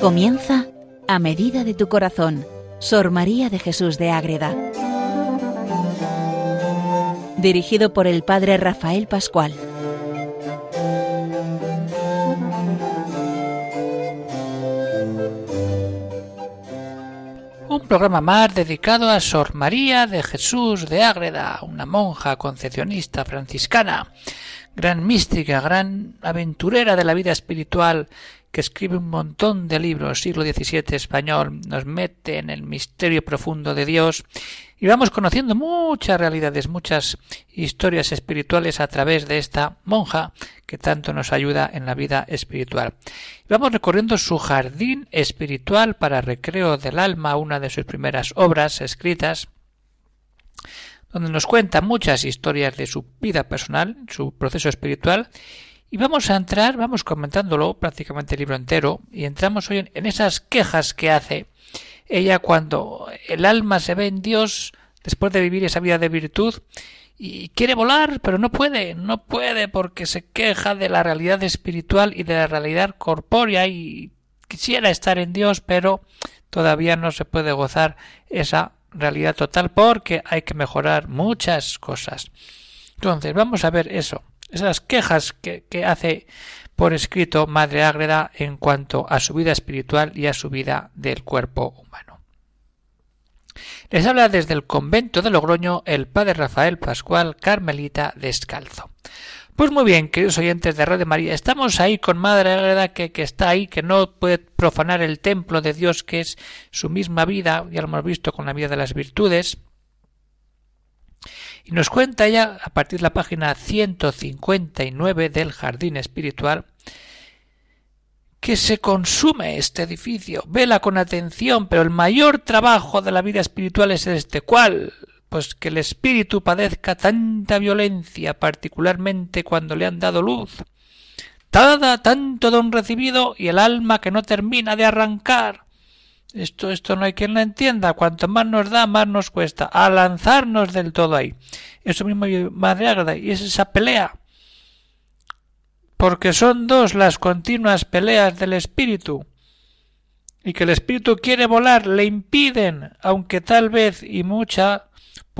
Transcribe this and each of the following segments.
Comienza a medida de tu corazón, Sor María de Jesús de Ágreda. Dirigido por el Padre Rafael Pascual. Un programa más dedicado a Sor María de Jesús de Ágreda, una monja concepcionista franciscana, gran mística, gran aventurera de la vida espiritual que escribe un montón de libros, siglo XVII español, nos mete en el misterio profundo de Dios y vamos conociendo muchas realidades, muchas historias espirituales a través de esta monja que tanto nos ayuda en la vida espiritual. vamos recorriendo su jardín espiritual para recreo del alma, una de sus primeras obras escritas, donde nos cuenta muchas historias de su vida personal, su proceso espiritual, y vamos a entrar, vamos comentándolo prácticamente el libro entero, y entramos hoy en esas quejas que hace ella cuando el alma se ve en Dios después de vivir esa vida de virtud y quiere volar, pero no puede, no puede porque se queja de la realidad espiritual y de la realidad corpórea y quisiera estar en Dios, pero todavía no se puede gozar esa realidad total porque hay que mejorar muchas cosas. Entonces, vamos a ver eso esas quejas que, hace por escrito Madre Ágreda en cuanto a su vida espiritual y a su vida del cuerpo humano. Les habla desde el convento de Logroño el padre Rafael Pascual Carmelita Descalzo. Pues muy bien, queridos oyentes de Radio María, estamos ahí con Madre Ágreda que, que, está ahí, que no puede profanar el templo de Dios que es su misma vida, ya lo hemos visto con la vida de las virtudes, y nos cuenta ya, a partir de la página 159 del Jardín Espiritual, que se consume este edificio. Vela con atención, pero el mayor trabajo de la vida espiritual es este. ¿Cuál? Pues que el espíritu padezca tanta violencia, particularmente cuando le han dado luz. Tada tanto don recibido y el alma que no termina de arrancar. Esto, esto no hay quien lo entienda. Cuanto más nos da, más nos cuesta. A lanzarnos del todo ahí. Eso mismo Madre Ágreda. Y es esa pelea. Porque son dos las continuas peleas del espíritu. Y que el espíritu quiere volar, le impiden, aunque tal vez y mucha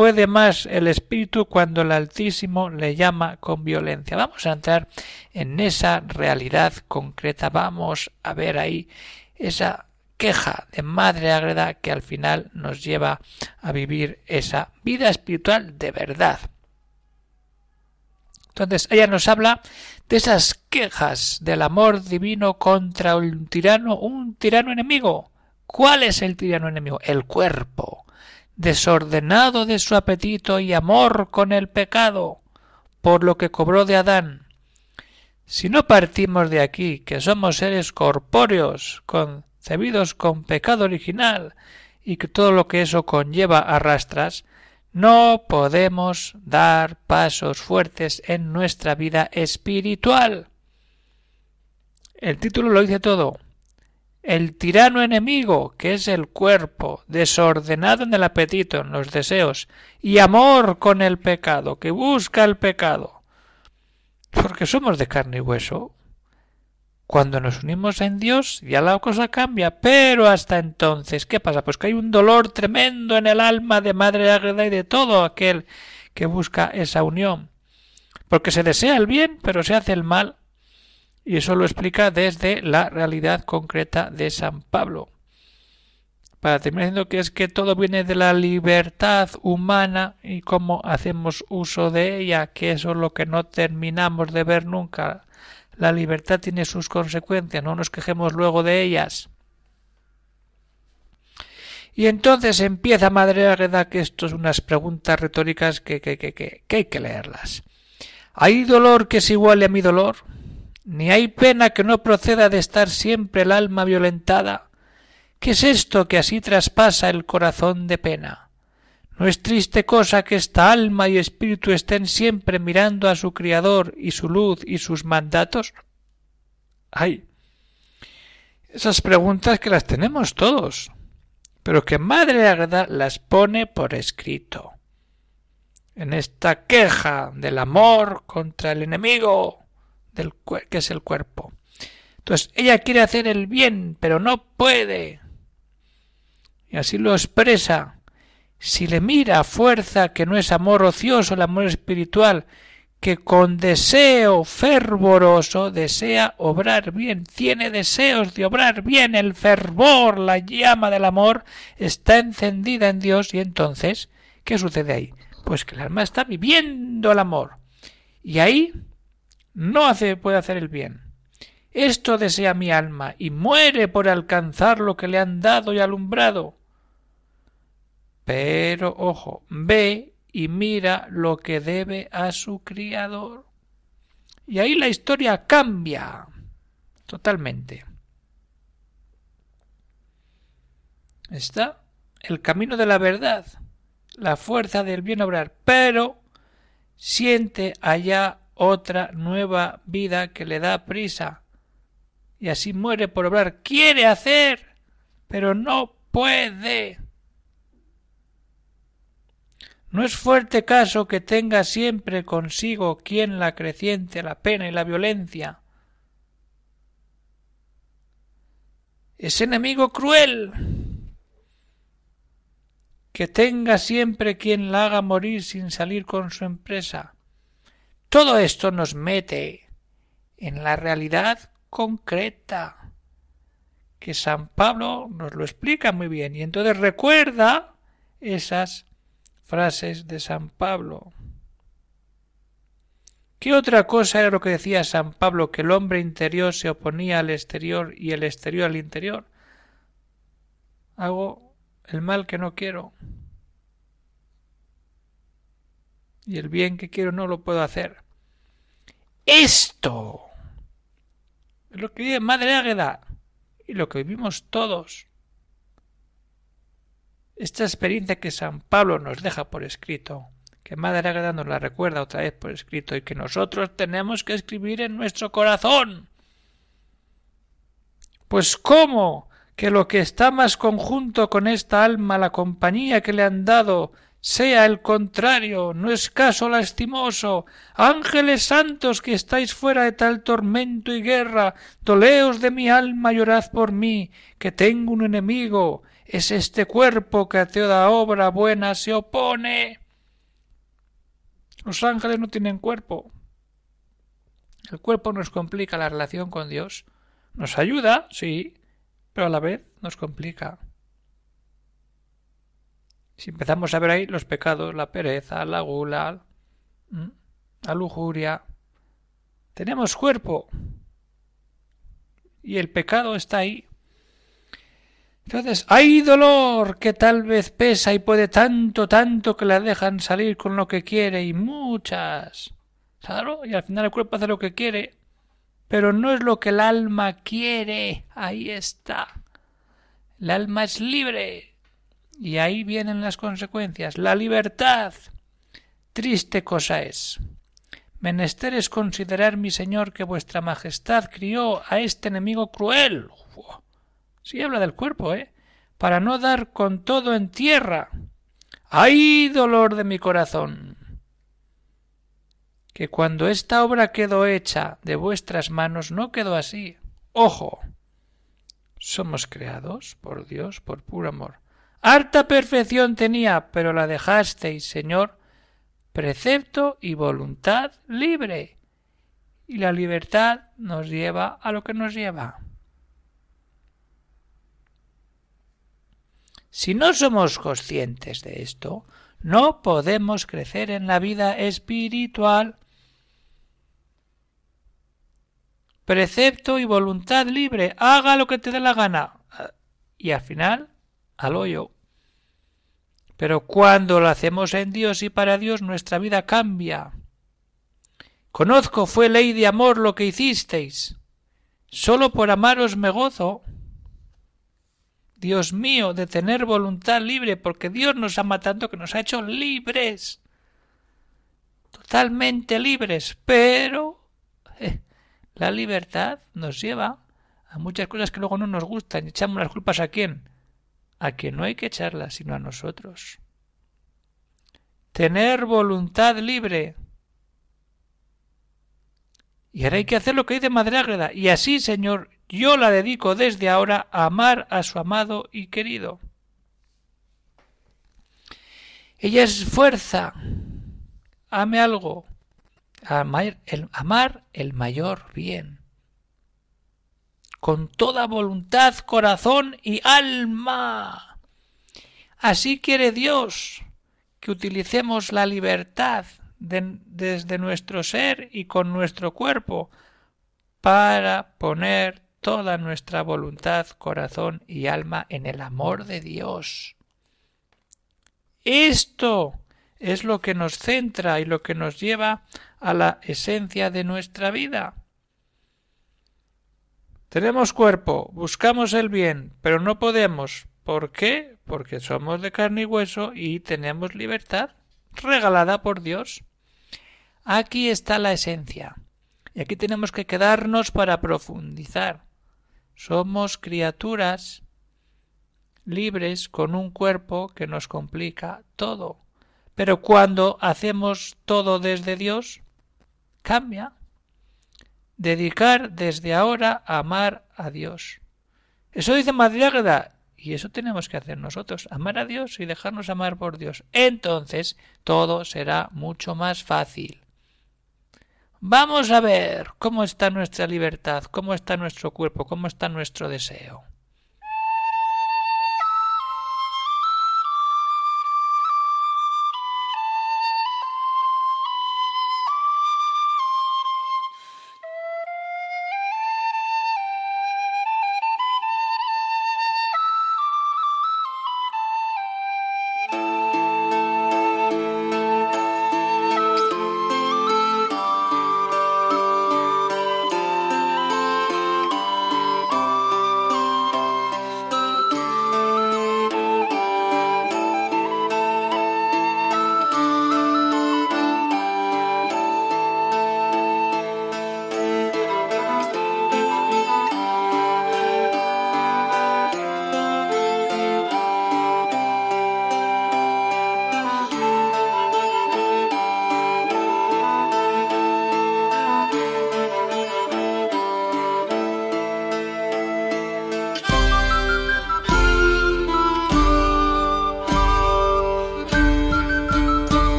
puede más el espíritu cuando el Altísimo le llama con violencia. Vamos a entrar en esa realidad concreta. Vamos a ver ahí esa queja de madre agreda que al final nos lleva a vivir esa vida espiritual de verdad. Entonces ella nos habla de esas quejas del amor divino contra un tirano, un tirano enemigo. ¿Cuál es el tirano enemigo? El cuerpo, desordenado de su apetito y amor con el pecado, por lo que cobró de Adán. Si no partimos de aquí, que somos seres corpóreos, con cebidos con pecado original y que todo lo que eso conlleva arrastras, no podemos dar pasos fuertes en nuestra vida espiritual. El título lo dice todo. El tirano enemigo, que es el cuerpo, desordenado en el apetito, en los deseos, y amor con el pecado, que busca el pecado. Porque somos de carne y hueso, cuando nos unimos en Dios ya la cosa cambia, pero hasta entonces, ¿qué pasa? Pues que hay un dolor tremendo en el alma de Madre Ágreda y de todo aquel que busca esa unión. Porque se desea el bien, pero se hace el mal. Y eso lo explica desde la realidad concreta de San Pablo. Para terminar diciendo que es que todo viene de la libertad humana y cómo hacemos uso de ella, que eso es lo que no terminamos de ver nunca la libertad tiene sus consecuencias, no nos quejemos luego de ellas. Y entonces empieza Madre Águeda que esto es unas preguntas retóricas que, que, que, que, hay que leerlas. ¿Hay dolor que es igual a mi dolor? ¿Ni hay pena que no proceda de estar siempre el alma violentada? ¿Qué es esto que así traspasa el corazón de pena? ¿No es triste cosa que esta alma y espíritu estén siempre mirando a su Criador y su luz y sus mandatos? Ay, esas preguntas que las tenemos todos, pero que Madre Agreda las pone por escrito. En esta queja del amor contra el enemigo del que es el cuerpo. Entonces ella quiere hacer el bien, pero no puede. Y así lo expresa. Si le mira fuerza que no es amor ocioso, el amor espiritual, que con deseo fervoroso desea obrar bien, tiene deseos de obrar bien, el fervor, la llama del amor está encendida en Dios y entonces, ¿qué sucede ahí? Pues que el alma está viviendo el amor y ahí no hace, puede hacer el bien. Esto desea mi alma y muere por alcanzar lo que le han dado y alumbrado. Pero, ojo, ve y mira lo que debe a su criador. Y ahí la historia cambia totalmente. Está el camino de la verdad, la fuerza del bien obrar, pero siente allá otra nueva vida que le da prisa y así muere por obrar. Quiere hacer, pero no puede. No es fuerte caso que tenga siempre consigo quien la creciente la pena y la violencia. Es enemigo cruel que tenga siempre quien la haga morir sin salir con su empresa. Todo esto nos mete en la realidad concreta que San Pablo nos lo explica muy bien y entonces recuerda esas frases de San Pablo. ¿Qué otra cosa era lo que decía San Pablo que el hombre interior se oponía al exterior y el exterior al interior? Hago el mal que no quiero y el bien que quiero no lo puedo hacer. Esto es lo que vive Madre Águeda y lo que vivimos todos esta experiencia que San Pablo nos deja por escrito, que Madre Águeda nos la recuerda otra vez por escrito y que nosotros tenemos que escribir en nuestro corazón. Pues cómo que lo que está más conjunto con esta alma, la compañía que le han dado, sea el contrario, no es caso lastimoso. Ángeles santos que estáis fuera de tal tormento y guerra, doleos de mi alma, llorad por mí, que tengo un enemigo, es este cuerpo que a toda obra buena se opone. Los ángeles no tienen cuerpo. El cuerpo nos complica la relación con Dios. Nos ayuda, sí, pero a la vez nos complica. Si empezamos a ver ahí los pecados, la pereza, la gula, la lujuria, tenemos cuerpo y el pecado está ahí. Entonces, hay dolor que tal vez pesa y puede tanto, tanto que la dejan salir con lo que quiere y muchas. Claro, y al final el cuerpo hace lo que quiere, pero no es lo que el alma quiere. Ahí está. El alma es libre. Y ahí vienen las consecuencias. La libertad. Triste cosa es. Menester es considerar, mi señor, que vuestra majestad crió a este enemigo cruel. Sí habla del cuerpo, ¿eh? Para no dar con todo en tierra. ¡Ay, dolor de mi corazón! Que cuando esta obra quedó hecha de vuestras manos no quedó así. ¡Ojo! Somos creados por Dios por puro amor. Harta perfección tenía, pero la dejasteis, Señor, precepto y voluntad libre. Y la libertad nos lleva a lo que nos lleva. Si no somos conscientes de esto, no podemos crecer en la vida espiritual. Precepto y voluntad libre, haga lo que te dé la gana. Y al final, al hoyo. Pero cuando lo hacemos en Dios y para Dios, nuestra vida cambia. Conozco fue ley de amor lo que hicisteis. Solo por amaros me gozo. Dios mío, de tener voluntad libre, porque Dios nos ama tanto que nos ha hecho libres, totalmente libres, pero eh, la libertad nos lleva a muchas cosas que luego no nos gustan. ¿Echamos las culpas a quién? A quien no hay que echarlas, sino a nosotros. Tener voluntad libre. Y ahora hay que hacer lo que dice Madre Ágreda. Y así, Señor, yo la dedico desde ahora a amar a su amado y querido. Ella es fuerza. Ame algo. Amar el, amar el mayor bien. Con toda voluntad, corazón y alma. Así quiere Dios que utilicemos la libertad desde nuestro ser y con nuestro cuerpo para poner toda nuestra voluntad, corazón y alma en el amor de Dios. Esto es lo que nos centra y lo que nos lleva a la esencia de nuestra vida. Tenemos cuerpo, buscamos el bien, pero no podemos. ¿Por qué? Porque somos de carne y hueso y tenemos libertad regalada por Dios. Aquí está la esencia. Y aquí tenemos que quedarnos para profundizar. Somos criaturas libres con un cuerpo que nos complica todo. Pero cuando hacemos todo desde Dios, cambia. Dedicar desde ahora a amar a Dios. Eso dice Madriágrada, y eso tenemos que hacer nosotros, amar a Dios y dejarnos amar por Dios. Entonces todo será mucho más fácil. Vamos a ver cómo está nuestra libertad, cómo está nuestro cuerpo, cómo está nuestro deseo.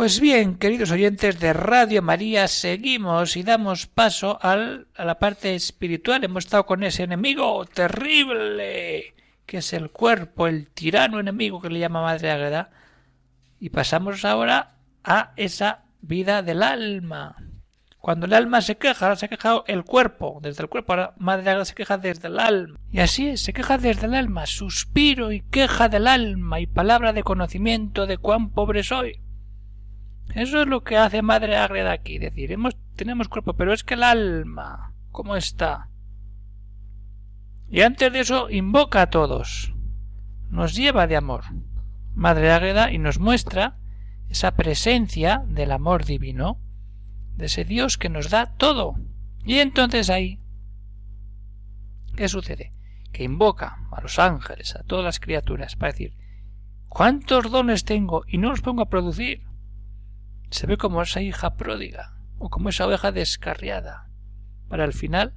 Pues bien, queridos oyentes de Radio María, seguimos y damos paso al, a la parte espiritual. Hemos estado con ese enemigo terrible, que es el cuerpo, el tirano enemigo que le llama Madre Ágreda. Y pasamos ahora a esa vida del alma. Cuando el alma se queja, ahora se ha quejado el cuerpo, desde el cuerpo, ahora Madre Ágreda se queja desde el alma. Y así es, se queja desde el alma, suspiro y queja del alma y palabra de conocimiento de cuán pobre soy. Eso es lo que hace Madre Ágreda aquí, decir, hemos, tenemos cuerpo, pero es que el alma, ¿cómo está? Y antes de eso invoca a todos, nos lleva de amor, Madre Ágreda, y nos muestra esa presencia del amor divino, de ese Dios que nos da todo. Y entonces ahí, ¿qué sucede? Que invoca a los ángeles, a todas las criaturas, para decir, ¿cuántos dones tengo y no los pongo a producir? Se ve como esa hija pródiga o como esa oveja descarriada, para al final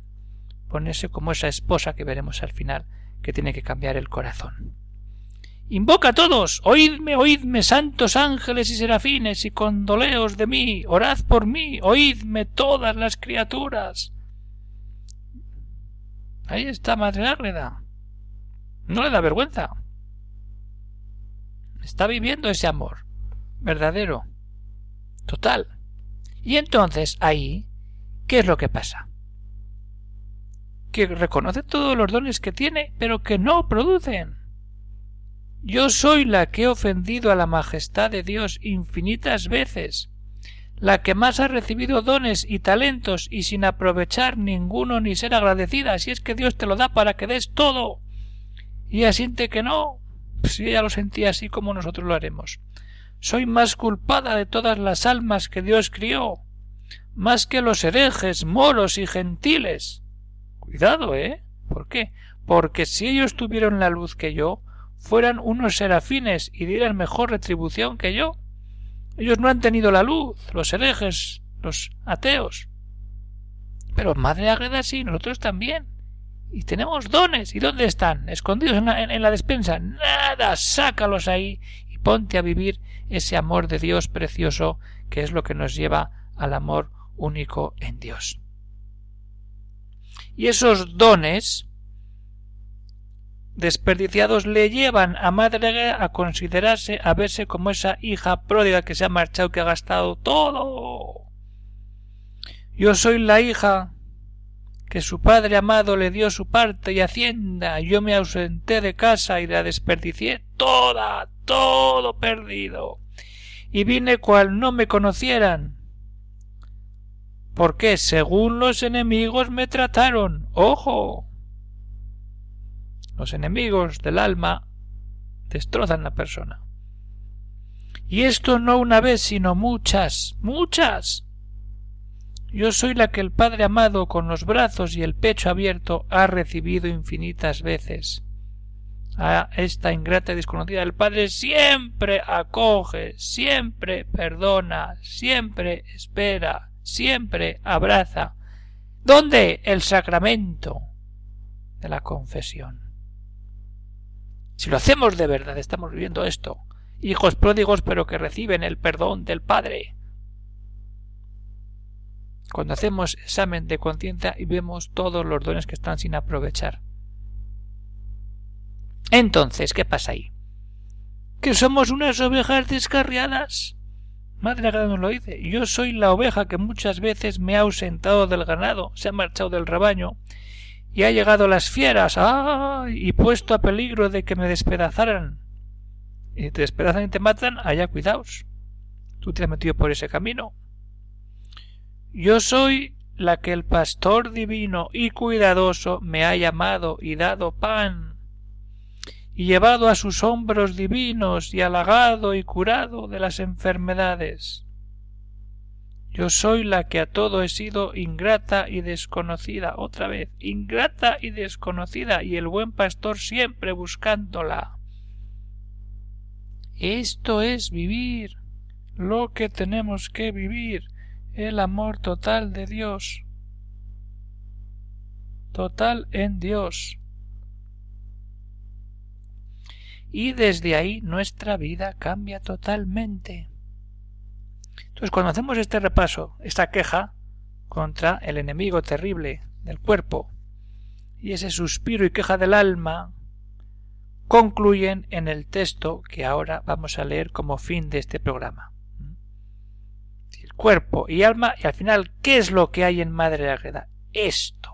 ponerse como esa esposa que veremos al final que tiene que cambiar el corazón. Invoca a todos, oídme, oídme, santos ángeles y serafines, y condoleos de mí, orad por mí, oídme todas las criaturas. Ahí está Madre Ágreda. No le da vergüenza. Está viviendo ese amor verdadero total. Y entonces ahí, ¿qué es lo que pasa? Que reconoce todos los dones que tiene, pero que no producen. Yo soy la que he ofendido a la majestad de Dios infinitas veces, la que más ha recibido dones y talentos y sin aprovechar ninguno ni ser agradecida, si es que Dios te lo da para que des todo. Y asiente que no, si ella lo sentía así como nosotros lo haremos soy más culpada de todas las almas que Dios crió, más que los herejes, moros y gentiles. Cuidado, ¿eh? ¿Por qué? Porque si ellos tuvieron la luz que yo, fueran unos serafines y dieran mejor retribución que yo. Ellos no han tenido la luz, los herejes, los ateos. Pero Madre Agreda sí, nosotros también. Y tenemos dones. ¿Y dónde están? ¿Escondidos en la, en la despensa? Nada, sácalos ahí ponte a vivir ese amor de Dios precioso que es lo que nos lleva al amor único en Dios. Y esos dones desperdiciados le llevan a Madre a considerarse, a verse como esa hija pródiga que se ha marchado, que ha gastado todo. Yo soy la hija que su padre amado le dio su parte y hacienda, yo me ausenté de casa y la desperdicié toda, todo perdido. Y vine cual no me conocieran. Porque según los enemigos me trataron. ¡Ojo! Los enemigos del alma destrozan la persona. Y esto no una vez, sino muchas, muchas. Yo soy la que el Padre amado con los brazos y el pecho abierto ha recibido infinitas veces. A esta ingrata y desconocida el Padre siempre acoge, siempre perdona, siempre espera, siempre abraza. ¿Dónde? El sacramento de la confesión. Si lo hacemos de verdad, estamos viviendo esto. Hijos pródigos, pero que reciben el perdón del Padre. Cuando hacemos examen de conciencia y vemos todos los dones que están sin aprovechar. Entonces, ¿qué pasa ahí? Que somos unas ovejas descarriadas. Madre Agra nos lo dice. Yo soy la oveja que muchas veces me ha ausentado del ganado, se ha marchado del rebaño, y ha llegado las fieras, ¡ay! y puesto a peligro de que me despedazaran. Y te despedazan y te matan, allá cuidaos. Tú te has metido por ese camino. Yo soy la que el pastor divino y cuidadoso me ha llamado y dado pan, y llevado a sus hombros divinos y halagado y curado de las enfermedades. Yo soy la que a todo he sido ingrata y desconocida, otra vez, ingrata y desconocida, y el buen pastor siempre buscándola. Esto es vivir lo que tenemos que vivir, el amor total de Dios. Total en Dios. Y desde ahí nuestra vida cambia totalmente. Entonces, cuando hacemos este repaso, esta queja contra el enemigo terrible del cuerpo y ese suspiro y queja del alma, concluyen en el texto que ahora vamos a leer como fin de este programa. El cuerpo y alma, y al final, ¿qué es lo que hay en Madre Agreda? Esto.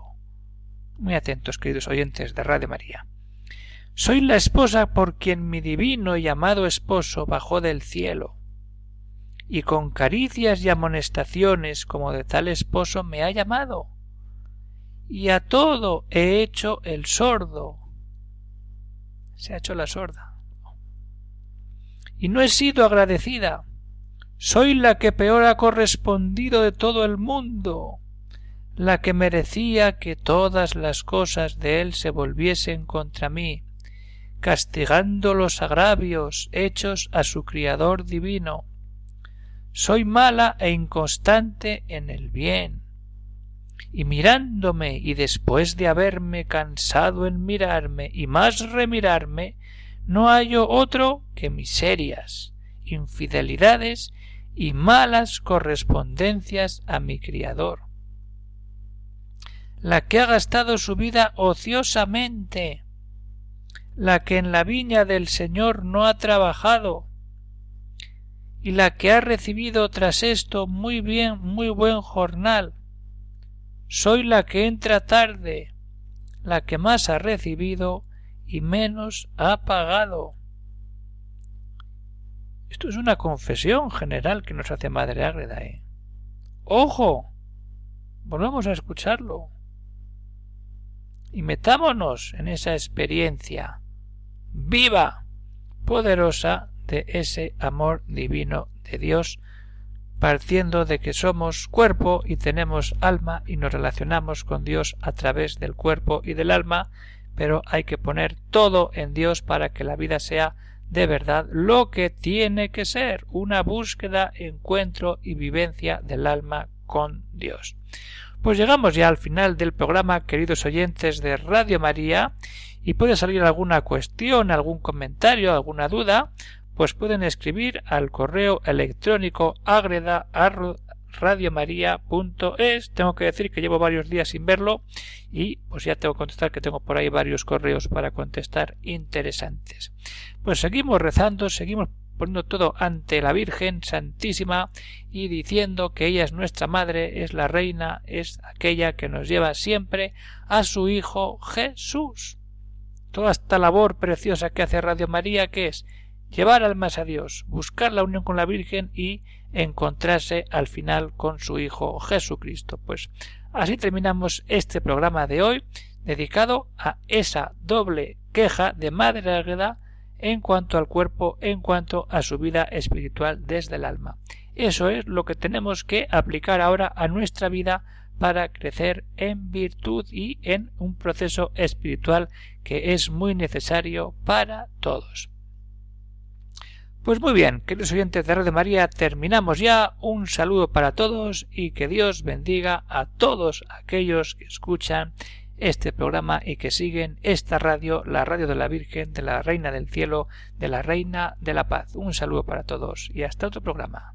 Muy atentos, queridos oyentes de Radio María. Soy la esposa por quien mi divino y amado esposo bajó del cielo y con caricias y amonestaciones como de tal esposo me ha llamado, y a todo he hecho el sordo. Se ha hecho la sorda. Y no he sido agradecida. Soy la que peor ha correspondido de todo el mundo, la que merecía que todas las cosas de él se volviesen contra mí, castigando los agravios hechos a su Criador divino, soy mala e inconstante en el bien. Y mirándome y después de haberme cansado en mirarme y más remirarme, no hallo otro que miserias, infidelidades y malas correspondencias a mi criador. La que ha gastado su vida ociosamente, la que en la viña del Señor no ha trabajado, y la que ha recibido tras esto muy bien, muy buen jornal. Soy la que entra tarde, la que más ha recibido y menos ha pagado. Esto es una confesión general que nos hace Madre Ágreda. ¿eh? ¡Ojo! Volvamos a escucharlo. Y metámonos en esa experiencia viva, poderosa de ese amor divino de Dios partiendo de que somos cuerpo y tenemos alma y nos relacionamos con Dios a través del cuerpo y del alma, pero hay que poner todo en Dios para que la vida sea de verdad lo que tiene que ser, una búsqueda, encuentro y vivencia del alma con Dios. Pues llegamos ya al final del programa, queridos oyentes de Radio María, y puede salir alguna cuestión, algún comentario, alguna duda, pues pueden escribir al correo electrónico agreda radiomaria.es. Tengo que decir que llevo varios días sin verlo y pues ya tengo que contestar que tengo por ahí varios correos para contestar interesantes. Pues seguimos rezando, seguimos poniendo todo ante la Virgen Santísima y diciendo que ella es nuestra madre, es la reina, es aquella que nos lleva siempre a su Hijo Jesús. Toda esta labor preciosa que hace Radio María, que es llevar almas a Dios, buscar la unión con la Virgen y encontrarse al final con su Hijo Jesucristo. Pues así terminamos este programa de hoy dedicado a esa doble queja de Madre Águeda en cuanto al cuerpo, en cuanto a su vida espiritual desde el alma. Eso es lo que tenemos que aplicar ahora a nuestra vida para crecer en virtud y en un proceso espiritual que es muy necesario para todos. Pues muy bien, queridos oyentes de Radio María, terminamos ya. Un saludo para todos y que Dios bendiga a todos aquellos que escuchan este programa y que siguen esta radio, la radio de la Virgen, de la Reina del Cielo, de la Reina de la Paz. Un saludo para todos y hasta otro programa.